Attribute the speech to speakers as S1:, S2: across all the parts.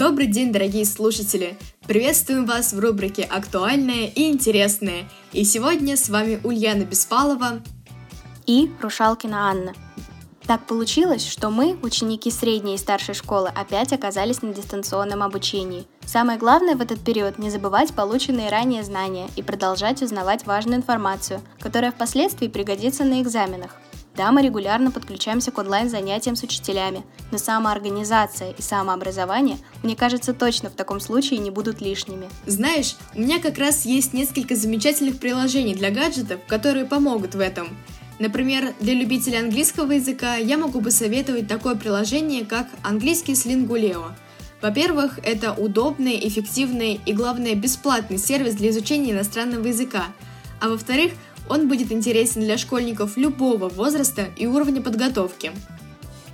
S1: Добрый день, дорогие слушатели! Приветствуем вас в рубрике «Актуальное и интересное». И сегодня с вами Ульяна Беспалова
S2: и Рушалкина Анна. Так получилось, что мы, ученики средней и старшей школы, опять оказались на дистанционном обучении. Самое главное в этот период не забывать полученные ранее знания и продолжать узнавать важную информацию, которая впоследствии пригодится на экзаменах. Да, мы регулярно подключаемся к онлайн-занятиям с учителями, но самоорганизация и самообразование, мне кажется, точно в таком случае не будут лишними.
S1: Знаешь, у меня как раз есть несколько замечательных приложений для гаджетов, которые помогут в этом. Например, для любителей английского языка я могу посоветовать такое приложение, как английский с Linguleo. Во-первых, это удобный, эффективный и, главное, бесплатный сервис для изучения иностранного языка. А во-вторых, он будет интересен для школьников любого возраста и уровня подготовки.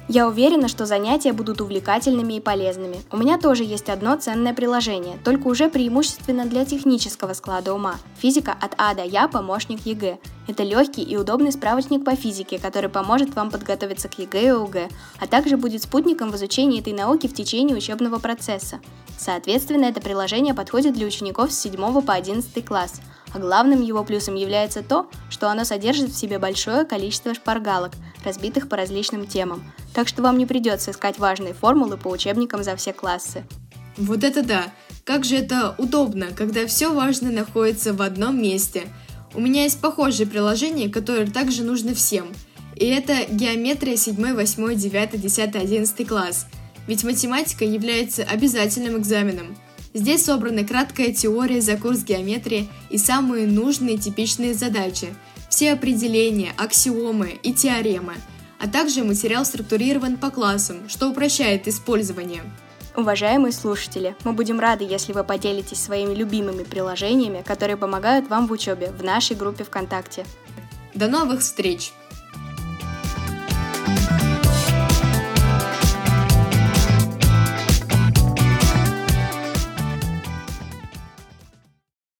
S2: Я уверена, что занятия будут увлекательными и полезными. У меня тоже есть одно ценное приложение, только уже преимущественно для технического склада ума. Физика от А до Я помощник ЕГЭ. Это легкий и удобный справочник по физике, который поможет вам подготовиться к ЕГЭ и ОГЭ, а также будет спутником в изучении этой науки в течение учебного процесса. Соответственно, это приложение подходит для учеников с 7 по 11 класс – а главным его плюсом является то, что оно содержит в себе большое количество шпаргалок, разбитых по различным темам, так что вам не придется искать важные формулы по учебникам за все классы.
S1: Вот это да! Как же это удобно, когда все важное находится в одном месте. У меня есть похожее приложение, которое также нужно всем. И это геометрия 7, 8, 9, 10, 11 класс. Ведь математика является обязательным экзаменом – Здесь собрана краткая теория за курс геометрии и самые нужные типичные задачи, все определения, аксиомы и теоремы, а также материал структурирован по классам, что упрощает использование.
S2: Уважаемые слушатели, мы будем рады, если вы поделитесь своими любимыми приложениями, которые помогают вам в учебе в нашей группе ВКонтакте.
S1: До новых встреч!